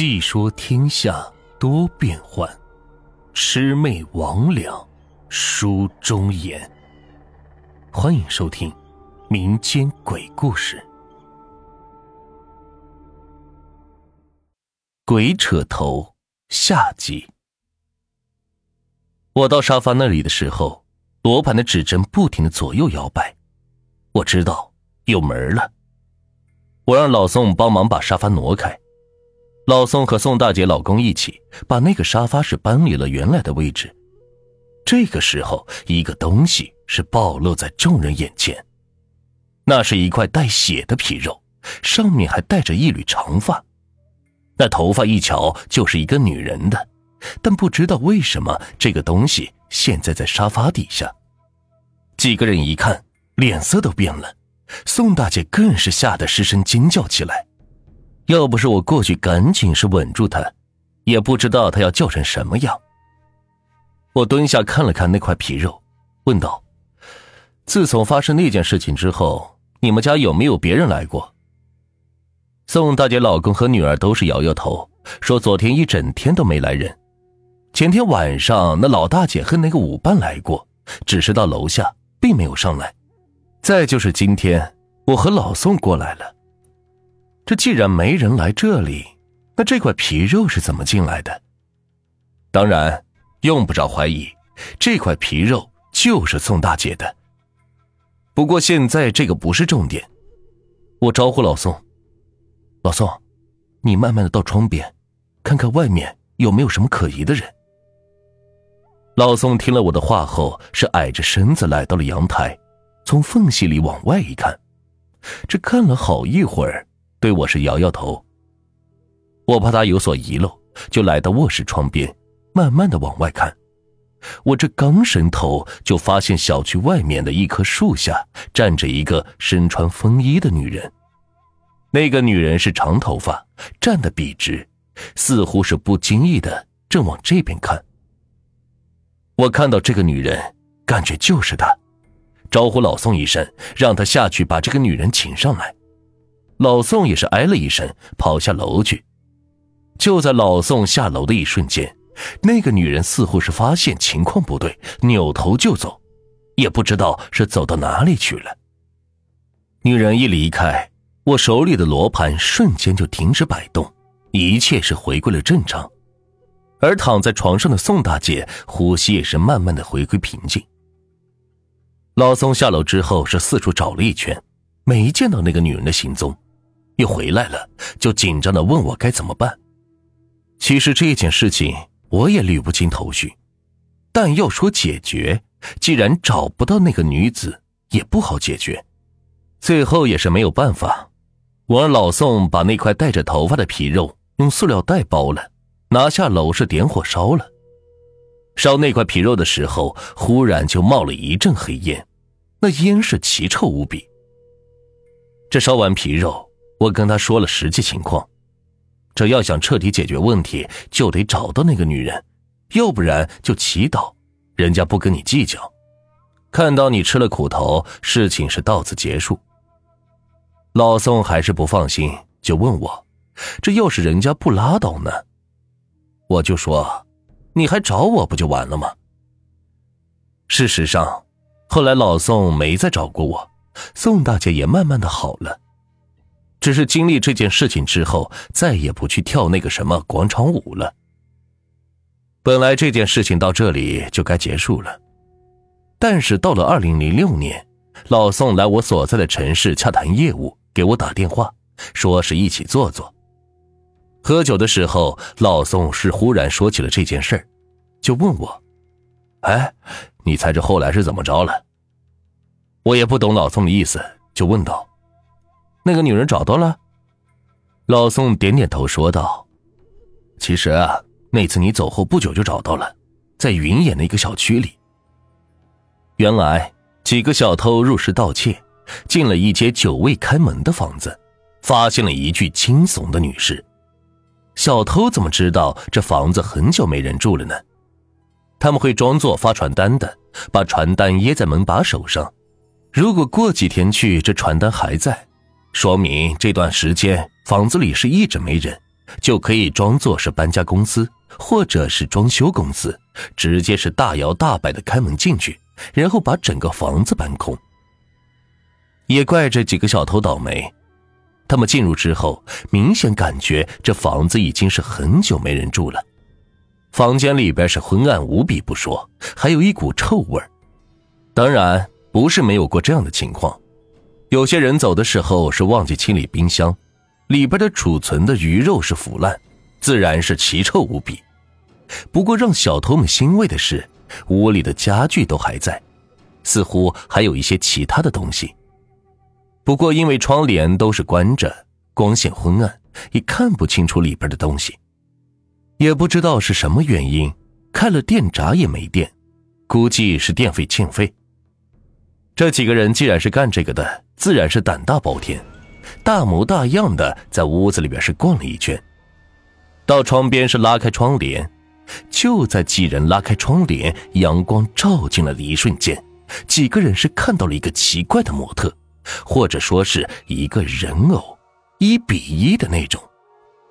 细说天下多变幻，魑魅魍魉书中言。欢迎收听民间鬼故事《鬼扯头》下集。我到沙发那里的时候，罗盘的指针不停的左右摇摆，我知道有门了。我让老宋帮忙把沙发挪开。老宋和宋大姐老公一起把那个沙发是搬离了原来的位置。这个时候，一个东西是暴露在众人眼前，那是一块带血的皮肉，上面还带着一缕长发。那头发一瞧就是一个女人的，但不知道为什么这个东西现在在沙发底下。几个人一看，脸色都变了，宋大姐更是吓得失声尖叫起来。要不是我过去赶紧是稳住他，也不知道他要叫成什么样。我蹲下看了看那块皮肉，问道：“自从发生那件事情之后，你们家有没有别人来过？”宋大姐老公和女儿都是摇摇头，说昨天一整天都没来人。前天晚上那老大姐和那个舞伴来过，只是到楼下，并没有上来。再就是今天，我和老宋过来了。这既然没人来这里，那这块皮肉是怎么进来的？当然，用不着怀疑，这块皮肉就是宋大姐的。不过现在这个不是重点。我招呼老宋：“老宋，你慢慢的到窗边，看看外面有没有什么可疑的人。”老宋听了我的话后，是矮着身子来到了阳台，从缝隙里往外一看，这看了好一会儿。对我是摇摇头，我怕他有所遗漏，就来到卧室窗边，慢慢的往外看。我这刚伸头，就发现小区外面的一棵树下站着一个身穿风衣的女人。那个女人是长头发，站得笔直，似乎是不经意的正往这边看。我看到这个女人，感觉就是她，招呼老宋一声，让他下去把这个女人请上来。老宋也是哎了一声，跑下楼去。就在老宋下楼的一瞬间，那个女人似乎是发现情况不对，扭头就走，也不知道是走到哪里去了。女人一离开，我手里的罗盘瞬间就停止摆动，一切是回归了正常。而躺在床上的宋大姐，呼吸也是慢慢的回归平静。老宋下楼之后是四处找了一圈，没见到那个女人的行踪。又回来了，就紧张的问我该怎么办。其实这件事情我也捋不清头绪，但要说解决，既然找不到那个女子，也不好解决。最后也是没有办法，我让老宋把那块带着头发的皮肉用塑料袋包了，拿下楼是点火烧了。烧那块皮肉的时候，忽然就冒了一阵黑烟，那烟是奇臭无比。这烧完皮肉。我跟他说了实际情况，这要想彻底解决问题，就得找到那个女人，要不然就祈祷人家不跟你计较，看到你吃了苦头，事情是到此结束。老宋还是不放心，就问我，这要是人家不拉倒呢？我就说，你还找我不就完了吗？事实上，后来老宋没再找过我，宋大姐也慢慢的好了。只是经历这件事情之后，再也不去跳那个什么广场舞了。本来这件事情到这里就该结束了，但是到了二零零六年，老宋来我所在的城市洽谈业务，给我打电话，说是一起坐坐。喝酒的时候，老宋是忽然说起了这件事就问我：“哎，你猜这后来是怎么着了？”我也不懂老宋的意思，就问道。那个女人找到了，老宋点点头说道：“其实啊，那次你走后不久就找到了，在云野那个小区里。原来几个小偷入室盗窃，进了一间久未开门的房子，发现了一具惊悚的女尸。小偷怎么知道这房子很久没人住了呢？他们会装作发传单的，把传单掖在门把手上。如果过几天去，这传单还在。”说明这段时间房子里是一直没人，就可以装作是搬家公司或者是装修公司，直接是大摇大摆的开门进去，然后把整个房子搬空。也怪这几个小偷倒霉，他们进入之后，明显感觉这房子已经是很久没人住了。房间里边是昏暗无比不说，还有一股臭味当然，不是没有过这样的情况，有些人走的时候是忘记清理冰箱，里边的储存的鱼肉是腐烂，自然是奇臭无比。不过让小偷们欣慰的是，屋里的家具都还在，似乎还有一些其他的东西。不过因为窗帘都是关着，光线昏暗，也看不清楚里边的东西。也不知道是什么原因，开了电闸也没电，估计是电费欠费。这几个人既然是干这个的，自然是胆大包天，大模大样的在屋子里边是逛了一圈，到窗边是拉开窗帘，就在几人拉开窗帘，阳光照进来的一瞬间，几个人是看到了一个奇怪的模特，或者说是一个人偶，一比一的那种。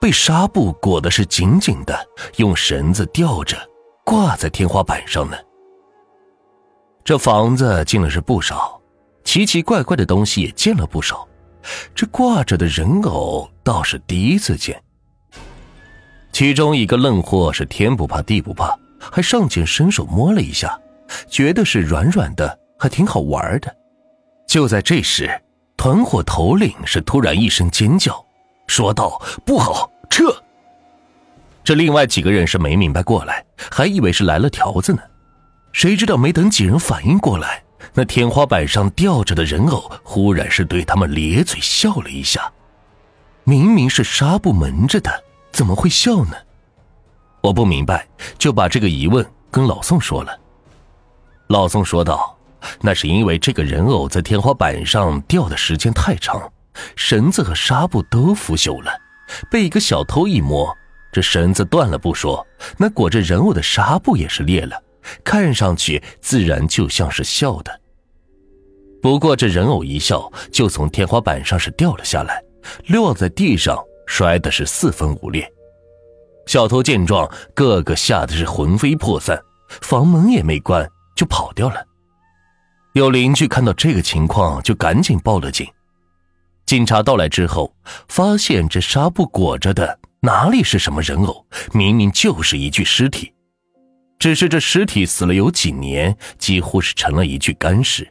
被纱布裹的是紧紧的，用绳子吊着，挂在天花板上呢。这房子进了是不少，奇奇怪怪的东西也见了不少，这挂着的人偶倒是第一次见。其中一个愣货是天不怕地不怕，还上前伸手摸了一下，觉得是软软的，还挺好玩的。就在这时，团伙头领是突然一声尖叫，说道：“不好！”撤！这另外几个人是没明白过来，还以为是来了条子呢。谁知道没等几人反应过来，那天花板上吊着的人偶忽然是对他们咧嘴笑了一下。明明是纱布蒙着的，怎么会笑呢？我不明白，就把这个疑问跟老宋说了。老宋说道：“那是因为这个人偶在天花板上吊的时间太长，绳子和纱布都腐朽了。”被一个小偷一摸，这绳子断了不说，那裹着人偶的纱布也是裂了，看上去自然就像是笑的。不过这人偶一笑，就从天花板上是掉了下来，落在地上，摔的是四分五裂。小偷见状，个个吓得是魂飞魄散，房门也没关就跑掉了。有邻居看到这个情况，就赶紧报了警。警察到来之后，发现这纱布裹着的哪里是什么人偶，明明就是一具尸体。只是这尸体死了有几年，几乎是成了一具干尸。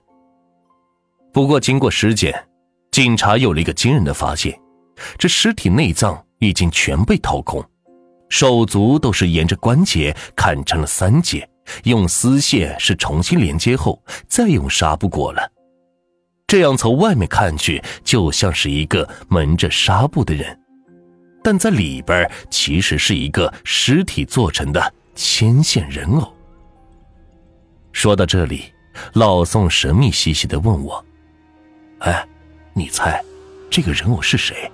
不过经过尸检，警察有了一个惊人的发现：这尸体内脏已经全被掏空，手足都是沿着关节砍成了三截，用丝线是重新连接后，再用纱布裹了。这样从外面看去，就像是一个蒙着纱布的人，但在里边其实是一个尸体做成的牵线人偶。说到这里，老宋神秘兮兮的问我：“哎，你猜，这个人偶是谁？”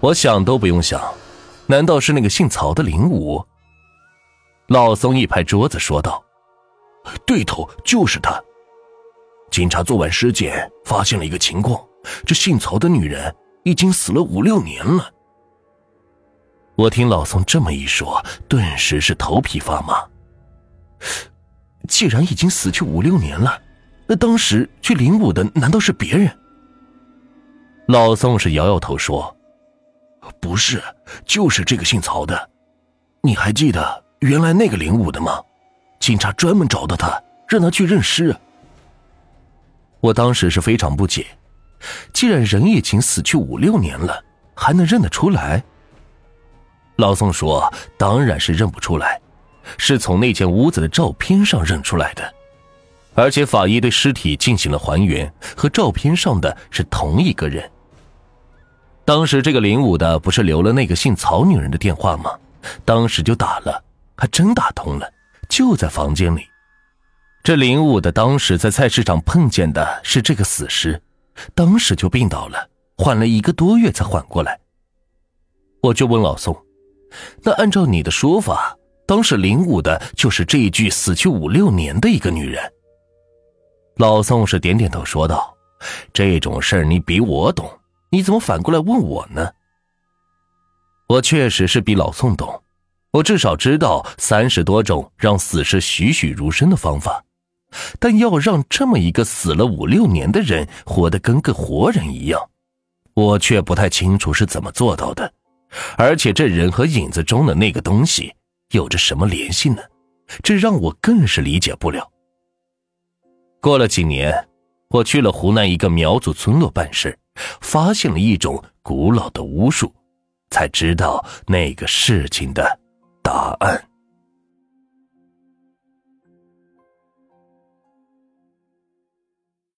我想都不用想，难道是那个姓曹的林武？老宋一拍桌子说道：“对头，就是他。”警察做完尸检，发现了一个情况：这姓曹的女人已经死了五六年了。我听老宋这么一说，顿时是头皮发麻。既然已经死去五六年了，那当时去领舞的难道是别人？老宋是摇摇头说：“不是，就是这个姓曹的。你还记得原来那个领舞的吗？警察专门找到他，让他去认尸。”我当时是非常不解，既然人已经死去五六年了，还能认得出来？老宋说：“当然是认不出来，是从那间屋子的照片上认出来的，而且法医对尸体进行了还原，和照片上的是同一个人。当时这个林武的不是留了那个姓曹女人的电话吗？当时就打了，还真打通了，就在房间里。”这林武的当时在菜市场碰见的是这个死尸，当时就病倒了，缓了一个多月才缓过来。我就问老宋：“那按照你的说法，当时领舞的就是这一具死去五六年的一个女人？”老宋是点点头说道：“这种事儿你比我懂，你怎么反过来问我呢？”我确实是比老宋懂，我至少知道三十多种让死尸栩栩如生的方法，但要让这么一个死了五六年的人活得跟个活人一样，我却不太清楚是怎么做到的。而且这人和影子中的那个东西有着什么联系呢？这让我更是理解不了。过了几年，我去了湖南一个苗族村落办事，发现了一种古老的巫术。才知道那个事情的答案。